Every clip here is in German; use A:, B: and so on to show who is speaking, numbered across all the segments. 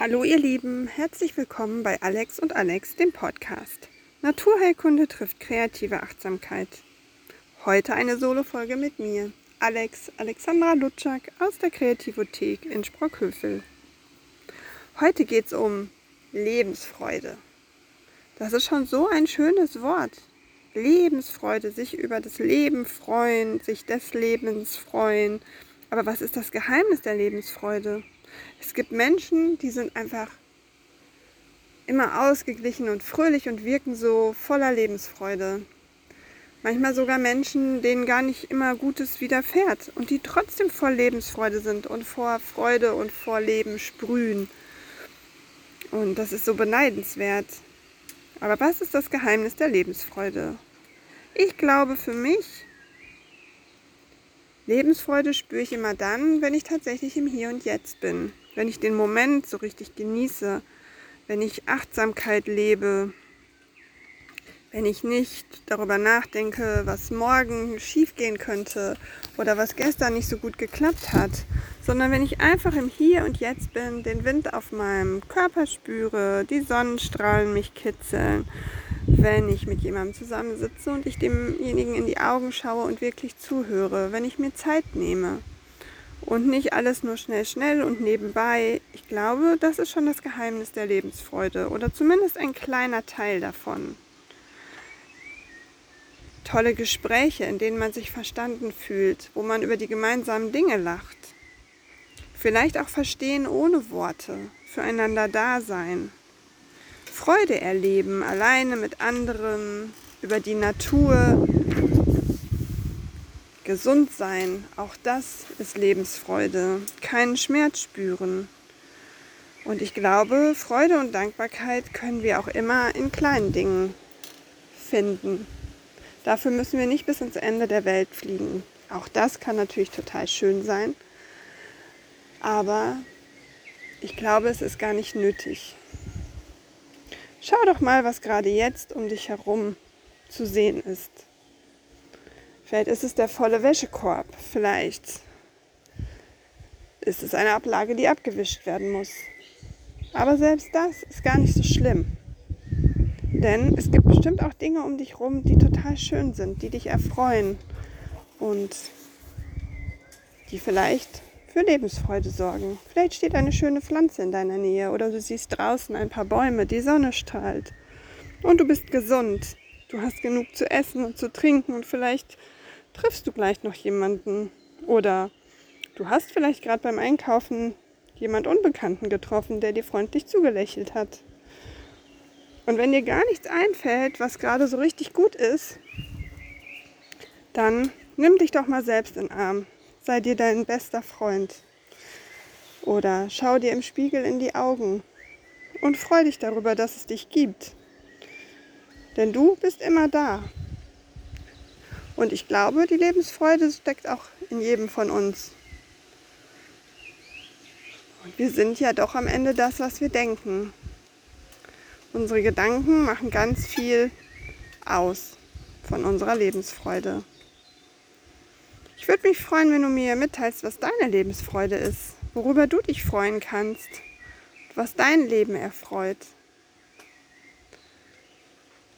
A: Hallo ihr Lieben, herzlich willkommen bei Alex und Alex, dem Podcast. Naturheilkunde trifft kreative Achtsamkeit. Heute eine Solo-Folge mit mir, Alex Alexandra Lutschak aus der Kreativothek in Sprockhövel. Heute geht es um Lebensfreude. Das ist schon so ein schönes Wort. Lebensfreude, sich über das Leben freuen, sich des Lebens freuen. Aber was ist das Geheimnis der Lebensfreude? Es gibt Menschen, die sind einfach immer ausgeglichen und fröhlich und wirken so voller Lebensfreude. Manchmal sogar Menschen, denen gar nicht immer Gutes widerfährt und die trotzdem voll Lebensfreude sind und vor Freude und vor Leben sprühen. Und das ist so beneidenswert. Aber was ist das Geheimnis der Lebensfreude? Ich glaube für mich, Lebensfreude spüre ich immer dann, wenn ich tatsächlich im Hier und Jetzt bin, wenn ich den Moment so richtig genieße, wenn ich Achtsamkeit lebe, wenn ich nicht darüber nachdenke, was morgen schiefgehen könnte oder was gestern nicht so gut geklappt hat, sondern wenn ich einfach im Hier und Jetzt bin, den Wind auf meinem Körper spüre, die Sonnenstrahlen mich kitzeln wenn ich mit jemandem zusammensitze und ich demjenigen in die Augen schaue und wirklich zuhöre, wenn ich mir Zeit nehme und nicht alles nur schnell, schnell und nebenbei. Ich glaube, das ist schon das Geheimnis der Lebensfreude oder zumindest ein kleiner Teil davon. Tolle Gespräche, in denen man sich verstanden fühlt, wo man über die gemeinsamen Dinge lacht. Vielleicht auch verstehen ohne Worte, füreinander da sein. Freude erleben, alleine mit anderen, über die Natur. Gesund sein, auch das ist Lebensfreude. Keinen Schmerz spüren. Und ich glaube, Freude und Dankbarkeit können wir auch immer in kleinen Dingen finden. Dafür müssen wir nicht bis ins Ende der Welt fliegen. Auch das kann natürlich total schön sein. Aber ich glaube, es ist gar nicht nötig. Schau doch mal, was gerade jetzt um dich herum zu sehen ist. Vielleicht ist es der volle Wäschekorb. Vielleicht ist es eine Ablage, die abgewischt werden muss. Aber selbst das ist gar nicht so schlimm. Denn es gibt bestimmt auch Dinge um dich herum, die total schön sind, die dich erfreuen und die vielleicht für Lebensfreude sorgen. Vielleicht steht eine schöne Pflanze in deiner Nähe oder du siehst draußen ein paar Bäume, die Sonne strahlt. Und du bist gesund. Du hast genug zu essen und zu trinken und vielleicht triffst du gleich noch jemanden. Oder du hast vielleicht gerade beim Einkaufen jemand Unbekannten getroffen, der dir freundlich zugelächelt hat. Und wenn dir gar nichts einfällt, was gerade so richtig gut ist, dann nimm dich doch mal selbst in den Arm sei dir dein bester Freund. Oder schau dir im Spiegel in die Augen und freu dich darüber, dass es dich gibt. Denn du bist immer da. Und ich glaube, die Lebensfreude steckt auch in jedem von uns. Und wir sind ja doch am Ende das, was wir denken. Unsere Gedanken machen ganz viel aus von unserer Lebensfreude. Ich würde mich freuen, wenn du mir mitteilst, was deine Lebensfreude ist, worüber du dich freuen kannst, was dein Leben erfreut,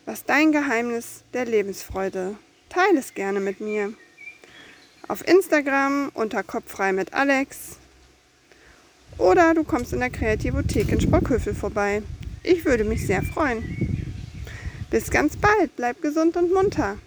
A: was dein Geheimnis der Lebensfreude. Teile es gerne mit mir. Auf Instagram unter Kopffrei mit Alex oder du kommst in der Kreativothek in Sprockhövel vorbei. Ich würde mich sehr freuen. Bis ganz bald, bleib gesund und munter.